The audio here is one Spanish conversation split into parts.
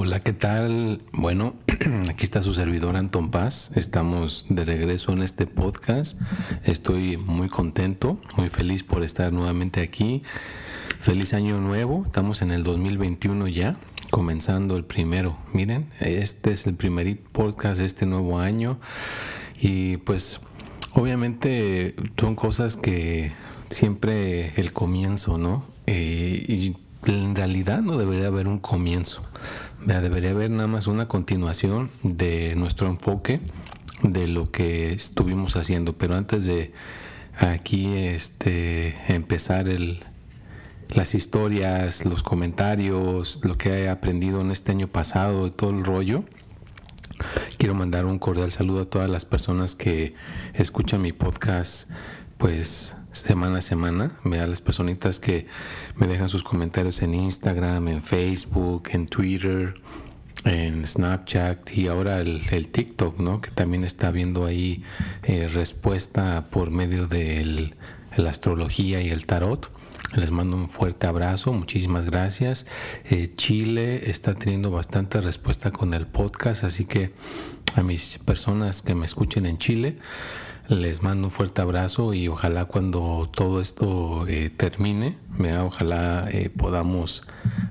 Hola, ¿qué tal? Bueno, aquí está su servidor Anton Paz. Estamos de regreso en este podcast. Estoy muy contento, muy feliz por estar nuevamente aquí. Feliz año nuevo. Estamos en el 2021 ya, comenzando el primero. Miren, este es el primer podcast de este nuevo año. Y pues, obviamente son cosas que siempre el comienzo, ¿no? Eh, y en realidad no debería haber un comienzo debería haber nada más una continuación de nuestro enfoque de lo que estuvimos haciendo. Pero antes de aquí este, empezar el, las historias, los comentarios, lo que he aprendido en este año pasado y todo el rollo, quiero mandar un cordial saludo a todas las personas que escuchan mi podcast, pues semana a semana, a las personitas que me dejan sus comentarios en Instagram, en Facebook, en Twitter, en Snapchat y ahora el, TikTok, ¿no? Que también está viendo ahí eh, respuesta por medio de la astrología y el tarot. Les mando un fuerte abrazo, muchísimas gracias. Eh, Chile está teniendo bastante respuesta con el podcast, así que a mis personas que me escuchen en Chile, les mando un fuerte abrazo y ojalá cuando todo esto eh, termine, ojalá eh, podamos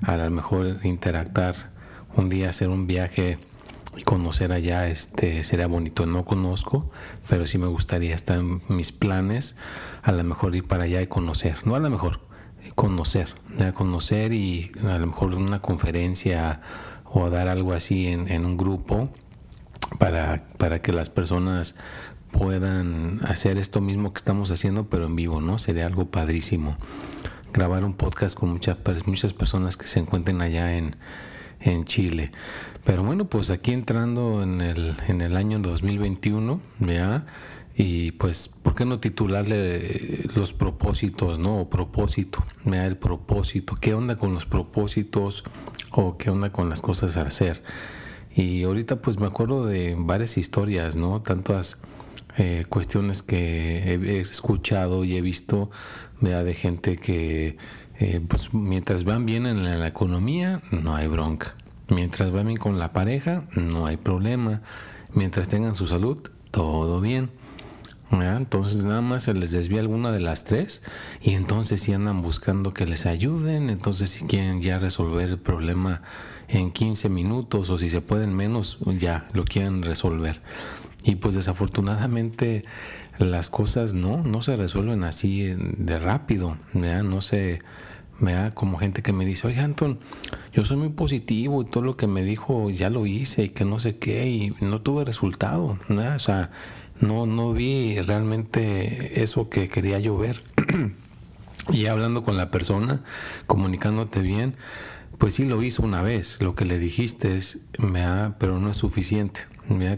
a lo mejor interactar un día, hacer un viaje y conocer allá, este sería bonito. No conozco, pero sí me gustaría estar en mis planes, a lo mejor ir para allá y conocer, no a lo mejor, conocer, conocer y a lo mejor una conferencia o dar algo así en, en un grupo para, para que las personas puedan hacer esto mismo que estamos haciendo, pero en vivo, ¿no? Sería algo padrísimo. Grabar un podcast con muchas, muchas personas que se encuentren allá en, en Chile. Pero bueno, pues aquí entrando en el, en el año 2021, ¿ya? Y pues, ¿por qué no titularle los propósitos, no? O propósito, ¿ya? El propósito. ¿Qué onda con los propósitos o qué onda con las cosas a hacer? Y ahorita pues me acuerdo de varias historias, ¿no? Tantas eh, cuestiones que he escuchado y he visto de gente que eh, pues mientras van bien en la, economía no hay bronca. Mientras van bien con la pareja no hay problema. Mientras tengan su salud todo bien entonces nada más se les desvía alguna de las tres y entonces si andan buscando que les ayuden. Entonces si quieren ya resolver el problema en 15 minutos o si se pueden menos ya lo quieren resolver. Y pues desafortunadamente las cosas no, no se resuelven así de rápido, no se me da como gente que me dice, oye Anton, yo soy muy positivo y todo lo que me dijo ya lo hice y que no sé qué y no tuve resultado, o sea, no, no vi realmente eso que quería yo ver. y hablando con la persona, comunicándote bien, pues sí lo hizo una vez, lo que le dijiste es, pero no es suficiente.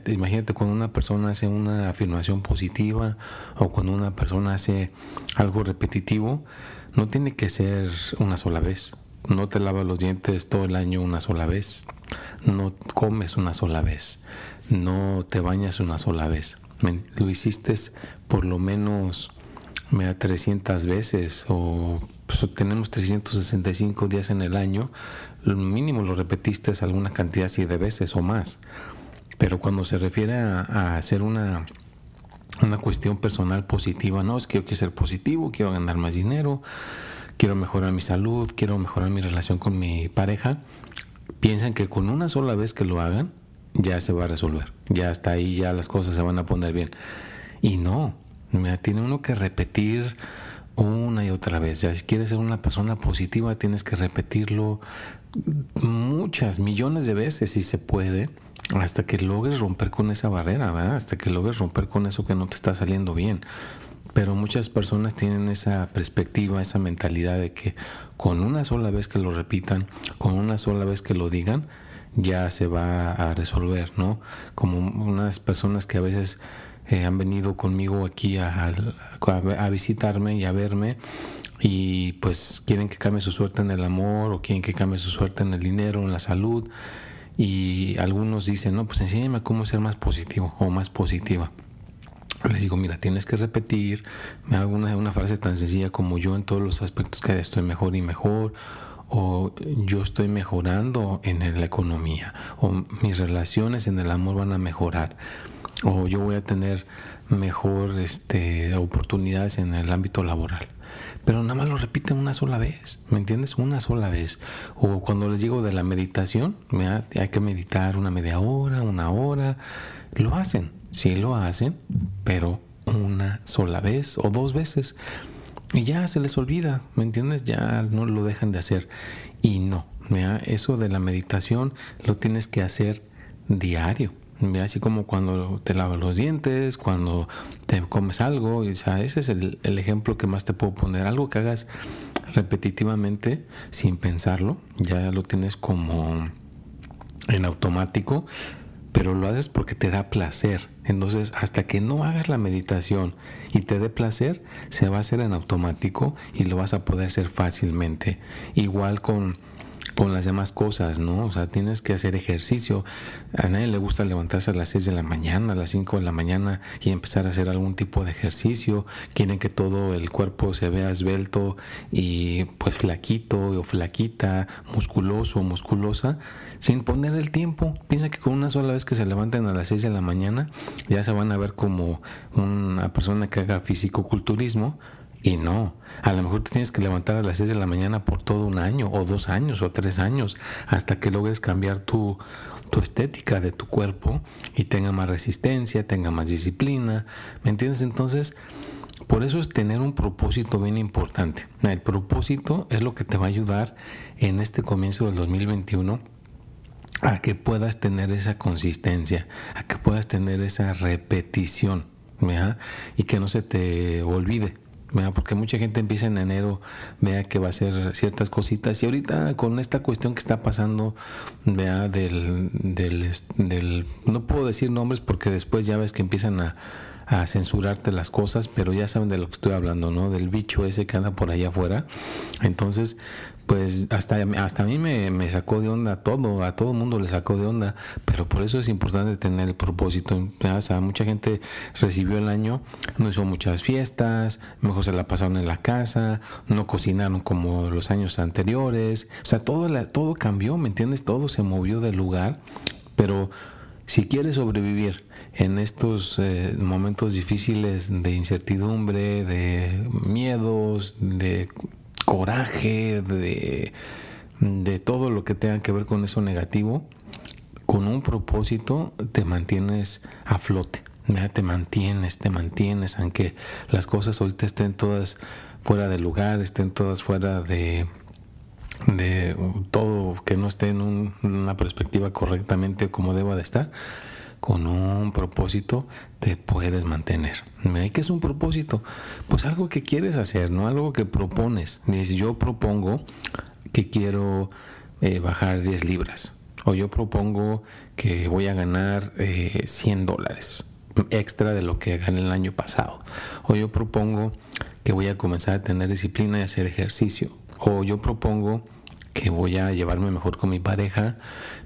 Imagínate cuando una persona hace una afirmación positiva o cuando una persona hace algo repetitivo, no tiene que ser una sola vez. No te lavas los dientes todo el año una sola vez. No comes una sola vez. No te bañas una sola vez. Lo hiciste por lo menos me da 300 veces o pues, tenemos 365 días en el año. Lo mínimo lo repetiste alguna cantidad así de veces o más. Pero cuando se refiere a, hacer una, una cuestión personal positiva, no, es que yo quiero ser positivo, quiero ganar más dinero, quiero mejorar mi salud, quiero mejorar mi relación con mi pareja, piensan que con una sola vez que lo hagan, ya se va a resolver, ya hasta ahí, ya las cosas se van a poner bien. Y no, tiene uno que repetir una y otra vez. Ya si quieres ser una persona positiva, tienes que repetirlo muchas, millones de veces si se puede hasta que logres romper con esa barrera, hasta que logres romper con eso que no te está saliendo bien. Pero muchas personas tienen esa perspectiva, esa mentalidad de que con una sola vez que lo repitan, con una sola vez que lo digan, ya se va a resolver, ¿no? Como unas personas que a veces eh, han venido conmigo aquí a, a, visitarme y a verme y pues quieren que cambie su suerte en el amor o quieren que cambie su suerte en el dinero, en la salud y algunos dicen, no, pues enséñame cómo ser más positivo o más positiva. Les digo, mira, tienes que repetir, me hago una, una frase tan sencilla como yo en todos los aspectos que estoy mejor y mejor, o yo estoy mejorando en la economía, o mis relaciones en el amor van a mejorar, o yo voy a tener mejor este, oportunidades en el ámbito laboral. Pero nada más lo repiten una sola vez, ¿me entiendes? Una sola vez. O cuando les digo de la meditación, hay que meditar una media hora, una hora, lo hacen, sí lo hacen, pero una sola vez o dos veces. Y ya se les olvida, ¿me entiendes? Ya no lo dejan de hacer. Y no, eso de la meditación lo tienes que hacer diario. Así como cuando te lavas los dientes, cuando te comes algo, o ese es el, ejemplo que más te puedo poner. Algo que hagas repetitivamente sin pensarlo, ya lo tienes como en automático, pero lo haces porque te da placer. Entonces, hasta que no hagas la meditación y te dé placer, se va a hacer en automático y lo vas a poder hacer fácilmente. Igual con con las demás cosas, ¿no? O sea, tienes que hacer ejercicio. A nadie le gusta levantarse a las 6 de la mañana, a las 5 de la mañana y empezar a hacer algún tipo de ejercicio. Quieren que todo el cuerpo se vea esbelto y pues flaquito o flaquita, musculoso o musculosa, sin poner el tiempo. Piensa que con una sola vez que se levanten a las 6 de la mañana, ya se van a ver como una persona que haga fisicoculturismo y no, a lo mejor te tienes que levantar a las 6 de la mañana por todo un año, o dos años, o tres años, hasta que logres cambiar tu, tu estética de tu cuerpo y tenga más resistencia, tenga más disciplina. ¿Me entiendes? Entonces, por eso es tener un propósito bien importante. El propósito es lo que te va a ayudar en este comienzo del 2021 a que puedas tener esa consistencia, a que puedas tener esa repetición, y que no se te olvide porque mucha gente empieza en enero, vea que va a hacer ciertas cositas y ahorita con esta cuestión que está pasando, vea del, del, del no puedo decir nombres porque después ya ves que empiezan a a censurarte las cosas, pero ya saben de lo que estoy hablando, ¿no? Del bicho ese que anda por allá afuera. Entonces, pues hasta, hasta a mí me, sacó de onda todo, a todo el mundo le sacó de onda, pero por eso es importante tener el propósito. O sea, mucha gente recibió el año, no hizo muchas fiestas, mejor se la pasaron en la casa, no cocinaron como los años anteriores, o sea, todo, la, todo cambió, ¿me entiendes? Todo se movió del lugar, pero si quieres sobrevivir en estos eh, momentos difíciles de incertidumbre, de miedos, de coraje, de, de todo lo que tenga que ver con eso negativo, con un propósito te mantienes a flote. Te mantienes, te mantienes, aunque las cosas ahorita estén todas fuera de lugar, estén todas fuera de, de todo que no esté en una perspectiva correctamente como deba de estar, con un propósito te puedes mantener. ¿Qué es un propósito? Pues algo que quieres hacer, no algo que propones. Si yo propongo que quiero eh, bajar 10 libras o yo propongo que voy a ganar 100 eh, dólares extra de lo que gané el año pasado o yo propongo que voy a comenzar a tener disciplina y hacer ejercicio o yo propongo que voy a llevarme mejor con mi pareja,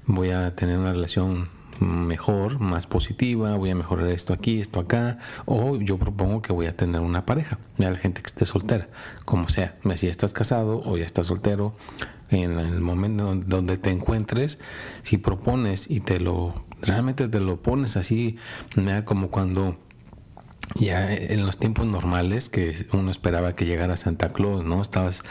voy a tener una relación mejor, más positiva, voy a mejorar esto aquí, esto acá, o yo propongo que voy a tener una pareja, ya la gente que esté soltera, como sea, si estás casado o ya estás soltero, en el momento donde te encuentres, si propones y te lo, realmente te lo pones así, como cuando ya en los tiempos normales que uno esperaba que llegara Santa Claus, ¿no? Estabas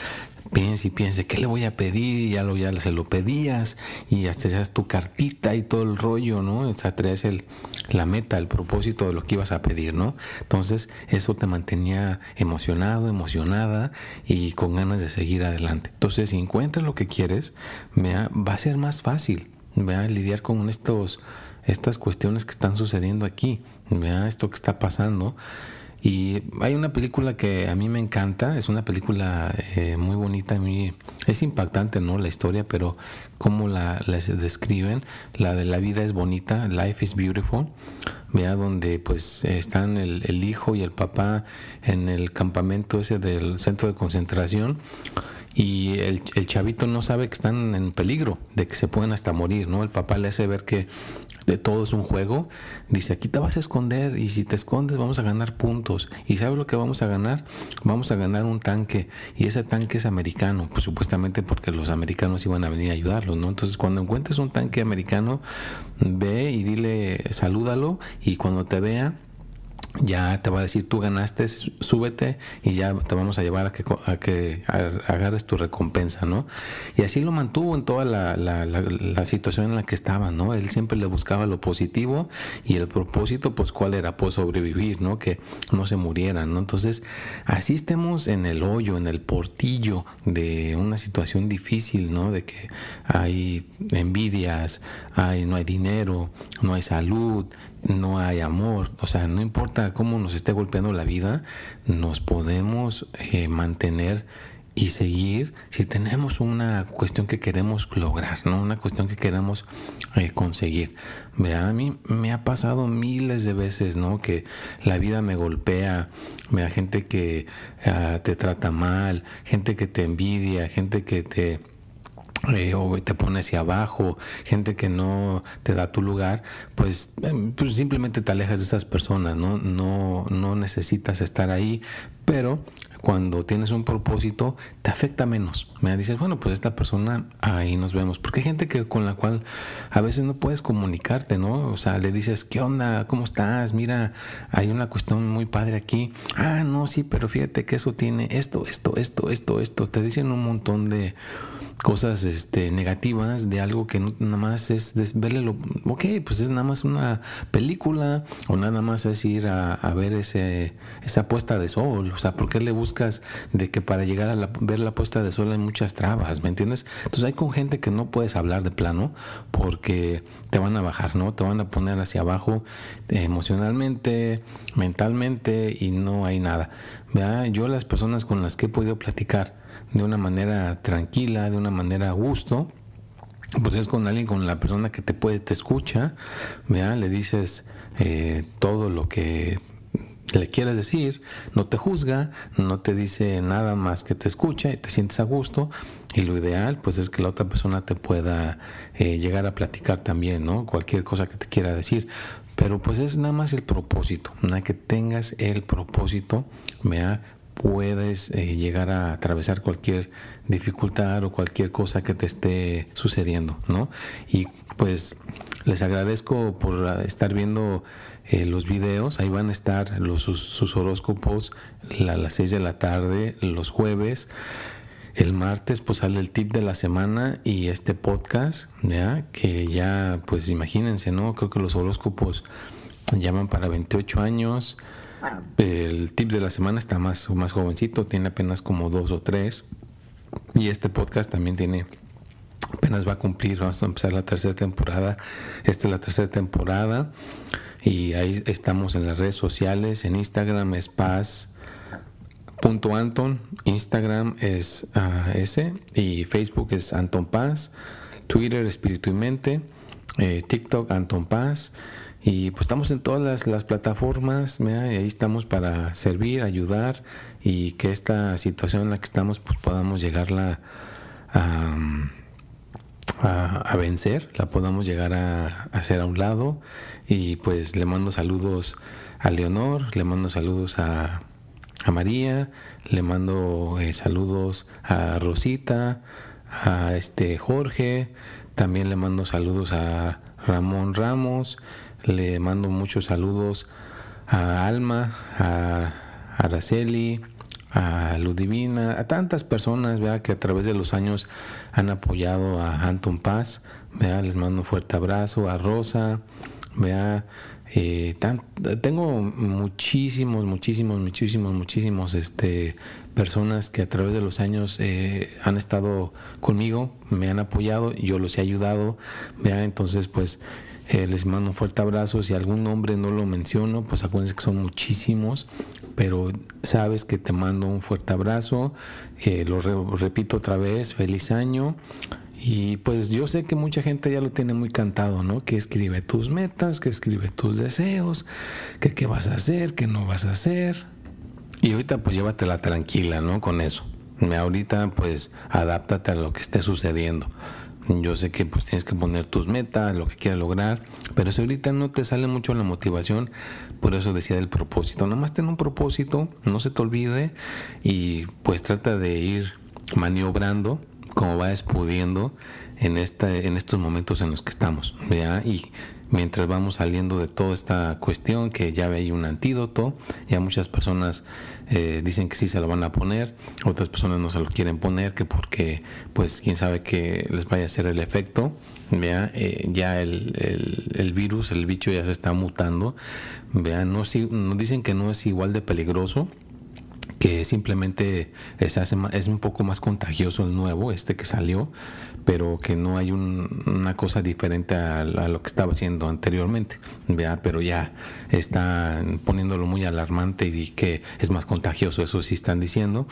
piense y piense, ¿qué le voy a pedir? Y ya, lo, ya se lo pedías y hasta hacías tu cartita y todo el rollo, ¿no? Sea, traes el, la meta, el propósito de lo que ibas a pedir, ¿no? Entonces, eso te mantenía emocionado, emocionada y con ganas de seguir adelante. Entonces, si encuentras lo que quieres, va a ser más fácil, a lidiar con estos, estas cuestiones que están sucediendo aquí, vea esto que está pasando Y hay una película que a mí me encanta, es una película eh, muy bonita, muy, es impactante, ¿no? La historia, pero cómo la, la describen, la de la vida es bonita, Life is Beautiful, vea donde pues están el, el hijo y el papá en el campamento ese del centro de concentración y el, el, chavito no sabe que están en peligro, de que se pueden hasta morir, ¿no? El papá le hace ver que de todo es un juego, dice, aquí te vas a esconder y si te escondes vamos a ganar puntos. ¿Y sabes lo que vamos a ganar? Vamos a ganar un tanque y ese tanque es americano, pues supuestamente porque los americanos iban a venir a ayudarlos, ¿no? Entonces cuando encuentres un tanque americano, ve y dile, salúdalo y cuando te vea, ya te va a decir tú ganaste, súbete y ya te vamos a llevar a que, a que agarres tu recompensa, ¿no? Y así lo mantuvo en toda la, la, la, situación en la que estaba, ¿no? Él siempre le buscaba lo positivo y el propósito, pues, ¿cuál era? Pues sobrevivir, ¿no? Que no se murieran, ¿no? Entonces, así estemos en el hoyo, en el portillo de una situación difícil, ¿no? De que hay envidias, hay, no hay dinero, no hay salud, no hay amor, o sea, no importa cómo nos esté golpeando la vida, nos podemos eh, mantener y seguir si tenemos una cuestión que queremos lograr, ¿no? Una cuestión que queremos eh, conseguir. Vea, a mí me ha pasado miles de veces, ¿no? Que la vida me golpea, me da gente que ah, te trata mal, gente que te envidia, gente que te eh, o te pone hacia abajo, gente que no te da tu lugar, pues, em, pues, simplemente te alejas de esas personas, ¿no? No, no necesitas estar ahí, pero cuando tienes un propósito te afecta menos. Me dices, bueno, pues esta persona ahí nos vemos, porque hay gente que con la cual a veces no puedes comunicarte, ¿no? O sea, le dices, ¿qué onda? ¿Cómo estás? Mira, hay una cuestión muy padre aquí. Ah, no, sí, pero fíjate que eso tiene esto, esto, esto, esto, esto. Te dicen un montón de cosas este, negativas de algo que no, nada más es verle lo, ok, pues es nada más una película o nada más es ir a, ver ese, esa puesta de sol, o sea, ¿por qué le buscas de que para llegar a ver la puesta de sol hay muchas trabas, ¿me entiendes? Entonces hay con gente que no puedes hablar de plano porque te van a bajar, ¿no? Te van a poner hacia abajo emocionalmente, mentalmente y no hay nada. Yo las personas con las que he podido platicar, de una manera tranquila, de una manera a gusto, pues es con alguien, con la persona que te puede, te escucha, le dices eh, todo lo que le quieras decir, no te juzga, no te dice nada más que te escucha y te sientes a gusto. Y lo ideal, pues es que la otra persona te pueda eh, llegar a platicar también, ¿no? Cualquier cosa que te quiera decir. Pero pues es nada más el propósito, nada que tengas el propósito, vea puedes eh, llegar a atravesar cualquier dificultad o cualquier cosa que te esté sucediendo, ¿no? Y pues les agradezco por estar viendo eh, los videos, ahí van a estar los, sus, horóscopos a las 6 de la tarde, los jueves. El martes pues sale el tip de la semana y este podcast, ¿ya? Que ya pues imagínense, ¿no? Creo que los horóscopos llaman para 28 años, el tip de la semana está más, más jovencito, tiene apenas como dos o tres. Y este podcast también tiene, apenas va a cumplir, vamos a empezar la tercera temporada. Esta es la tercera temporada. Y ahí estamos en las redes sociales. En Instagram es paz.anton. Instagram es ese. Y Facebook es Anton Paz. Twitter Espíritu y Mente. Eh, TikTok Anton Paz. Y pues estamos en todas las, plataformas, y ahí estamos para servir, ayudar y que esta situación en la que estamos pues podamos llegarla a, a, vencer, la podamos llegar a, hacer a un lado. Y pues le mando saludos a Leonor, le mando saludos a, a María, le mando eh, saludos a Rosita, a este Jorge, también le mando saludos a Ramón Ramos, le mando muchos saludos a Alma, a Araceli, a Ludivina, a tantas personas ¿vea? que a través de los años han apoyado a Anton Paz. ¿vea? Les mando un fuerte abrazo a Rosa. Eh, tengo muchísimos, muchísimos, muchísimos, muchísimos este, personas que a través de los años eh, han estado conmigo, me han apoyado, yo los he ayudado. ¿vea? Entonces, pues Eh, les mando un fuerte abrazo. Si algún nombre no lo menciono, pues acuérdense que son muchísimos, pero sabes que te mando un fuerte abrazo. Eh, lo repito otra vez, feliz año. Y pues yo sé que mucha gente ya lo tiene muy cantado, ¿no? Que escribe tus metas, que escribe tus deseos, que qué vas a hacer, qué no vas a hacer. Y ahorita pues llévatela tranquila, ¿no? Con eso. Ahorita pues adáptate a lo que esté sucediendo. Yo sé que pues tienes que poner tus metas, lo que quieras lograr, pero si ahorita no te sale mucho la motivación, por eso decía del propósito. Nada más ten un propósito, no se te olvide y pues trata de ir maniobrando como vayas pudiendo en, esta, en estos momentos en los que estamos. Y mientras vamos saliendo de toda esta cuestión, que ya hay un antídoto, ya muchas personas eh, dicen que sí se lo van a poner, otras personas no se lo quieren poner, que porque pues quién sabe que les vaya a hacer el efecto. ¿vea? Eh, ya el, el, virus, el bicho ya se está mutando. ¿vea? No, no dicen que no es igual de peligroso, que simplemente es, un poco más contagioso el nuevo, este que salió, pero que no hay una cosa diferente a, lo que estaba haciendo anteriormente, ¿vea? pero ya está poniéndolo muy alarmante y que es más contagioso, eso sí están diciendo.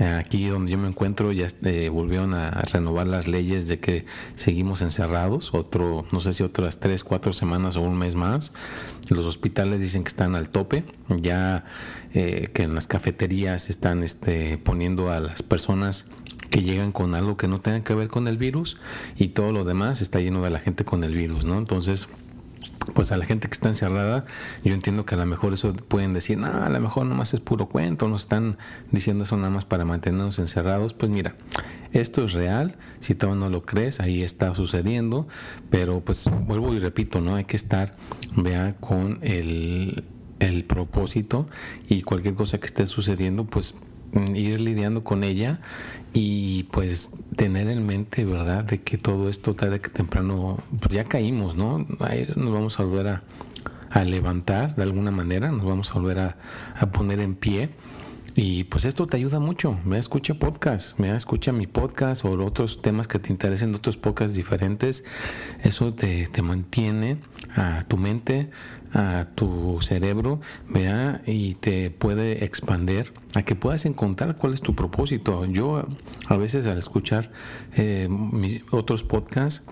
Aquí donde yo me encuentro ya este, volvieron a renovar las leyes de que seguimos encerrados, otro, no sé si otras tres, cuatro semanas o un mes más. Los hospitales dicen que están al tope, ya eh, que en las cafeterías están este, poniendo a las personas que llegan con algo que no tenga que ver con el virus y todo lo demás está lleno de la gente con el virus, ¿no? Entonces, pues a la gente que está encerrada, yo entiendo que a lo mejor eso pueden decir, no, a lo mejor nomás es puro cuento, nos están diciendo eso nada más para mantenernos encerrados. Pues mira, esto es real, si todavía no lo crees, ahí está sucediendo, pero pues vuelvo y repito, ¿no? Hay que estar, vea, con el, el propósito y cualquier cosa que esté sucediendo, pues ir lidiando con ella y pues tener en mente, ¿verdad?, de que todo esto tarde que temprano, pues ya caímos, ¿no? nos vamos a volver a, levantar de alguna manera, nos vamos a volver a, poner en pie. Y pues esto te ayuda mucho. Me escucha podcast, me escucha mi podcast o otros temas que te interesen, otros podcasts diferentes. Eso te, te mantiene a tu mente a tu cerebro, vea, y te puede expander a que puedas encontrar cuál es tu propósito. Yo a veces al escuchar eh, mis otros podcasts,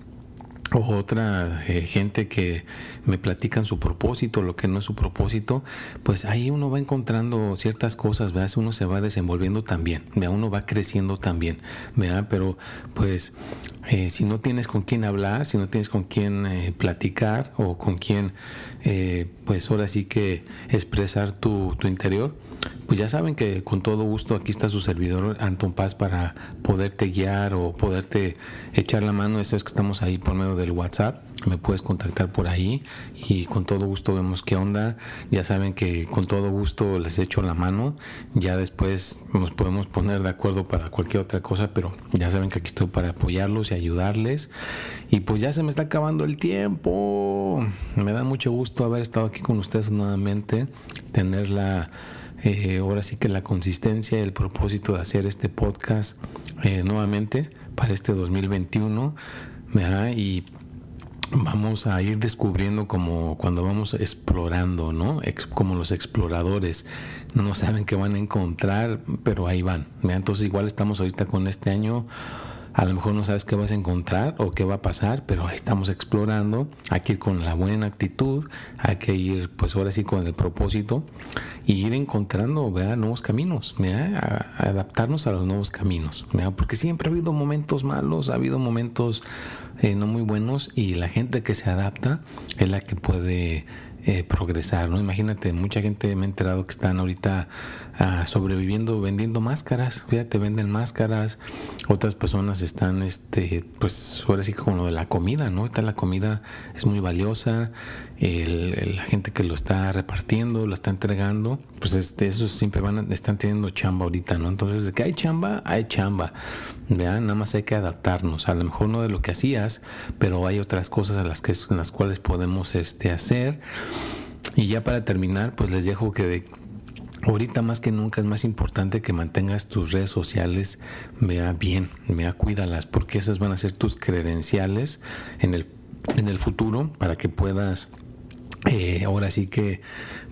o otra eh, gente que me platican su propósito, lo que no es su propósito, pues ahí uno va encontrando ciertas cosas, ¿verdad? Uno se va desenvolviendo también, ¿verdad? Uno va creciendo también, ¿verdad? Pero pues eh, si no tienes con quién hablar, si no tienes con quién eh, platicar o con quién, pues ahora sí que expresar tu, tu interior, pues ya saben que con todo gusto aquí está su servidor Anton Paz para poderte guiar o poderte echar la mano. Eso es que estamos ahí por medio del WhatsApp. Me puedes contactar por ahí y con todo gusto vemos qué onda. Ya saben que con todo gusto les echo la mano. Ya después nos podemos poner de acuerdo para cualquier otra cosa, pero ya saben que aquí estoy para apoyarlos y ayudarles. Y pues ya se me está acabando el tiempo. Me da mucho gusto haber estado aquí con ustedes nuevamente, tener la eh, ahora sí que la consistencia y el propósito de hacer este podcast eh, nuevamente para este 2021 y vamos a ir descubriendo como cuando vamos explorando, ¿no? como los exploradores no saben qué van a encontrar, pero ahí van. Entonces igual estamos ahorita con este año a lo mejor no sabes qué vas a encontrar o qué va a pasar, pero ahí estamos explorando. Hay que ir con la buena actitud, hay que ir, pues ahora sí, con el propósito y ir encontrando nuevos caminos, adaptarnos a los nuevos caminos. Porque siempre ha habido momentos malos, ha habido momentos eh, no muy buenos y la gente que se adapta es la que puede eh, progresar, ¿no? Imagínate, mucha gente me ha enterado que están ahorita ah, sobreviviendo vendiendo máscaras, fíjate, venden máscaras, otras personas están, este, pues ahora sí con lo de la comida, ¿no? Ahorita la comida es muy valiosa, la gente que lo está repartiendo, lo está entregando, pues este, esos siempre van, están teniendo chamba ahorita, ¿no? Entonces, de que hay chamba, hay chamba, ¿vean? Nada más hay que adaptarnos, a lo mejor no de lo que hacías, pero hay otras cosas a las, que, en las cuales podemos este, hacer y ya para terminar, pues les dejo que de, ahorita más que nunca es más importante que mantengas tus redes sociales, vea bien, vea cuídalas, porque esas van a ser tus credenciales en el en el futuro para que puedas eh, ahora sí que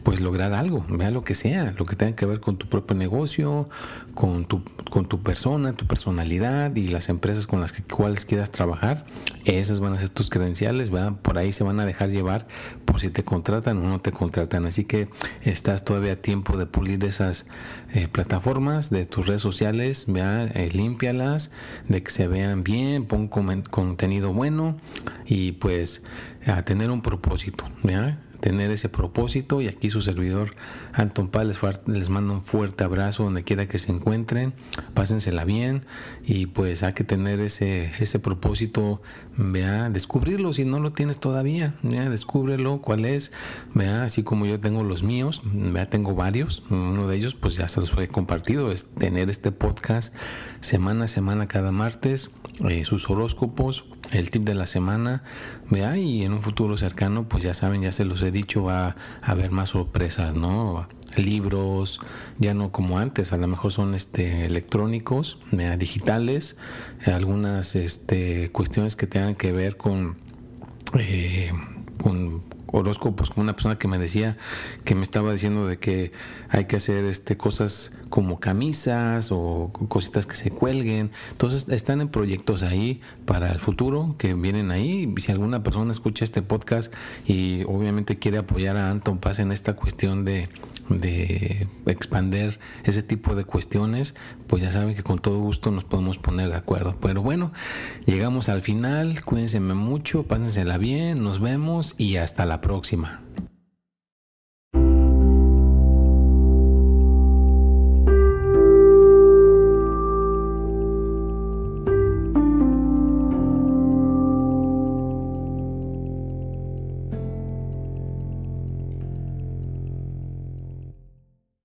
pues lograr algo, vea lo que sea, lo que tenga que ver con tu propio negocio, con tu, con tu persona, tu personalidad y las empresas con las que cuales quieras trabajar, esas van a ser tus credenciales, ¿verdad? por ahí se van a dejar llevar por si te contratan o no te contratan, así que estás todavía a tiempo de pulir esas eh, plataformas de tus redes sociales, vea, eh, límpialas, de que se vean bien, pon contenido bueno y pues a tener un propósito, ¿vea? tener ese propósito y aquí su servidor Anton Paz les, les manda un fuerte abrazo donde quiera que se encuentren, pásensela bien y pues hay que tener ese, ese propósito, vea, descubrirlo si no lo tienes todavía, vea, descúbrelo cuál es, vea, así como yo tengo los míos, vea, tengo varios, uno de ellos pues ya se los he compartido, es tener este podcast semana a semana cada martes, eh, sus horóscopos, el tip de la semana, vea, y en un futuro cercano pues ya saben, ya se los he dicho, va a haber más sorpresas, ¿no? Libros, ya no como antes, a lo mejor son este, electrónicos, digitales, algunas este, cuestiones que tengan que ver con, eh, con horóscopos, como una persona que me decía, que me estaba diciendo de que hay que hacer este, cosas como camisas o cositas que se cuelguen. Entonces están en proyectos ahí para el futuro que vienen ahí. Si alguna persona escucha este podcast y obviamente quiere apoyar a Anton Paz en esta cuestión de, de expander ese tipo de cuestiones, pues ya saben que con todo gusto nos podemos poner de acuerdo. Pero bueno, llegamos al final. Cuídense mucho, pásensela bien, nos vemos y hasta la próxima.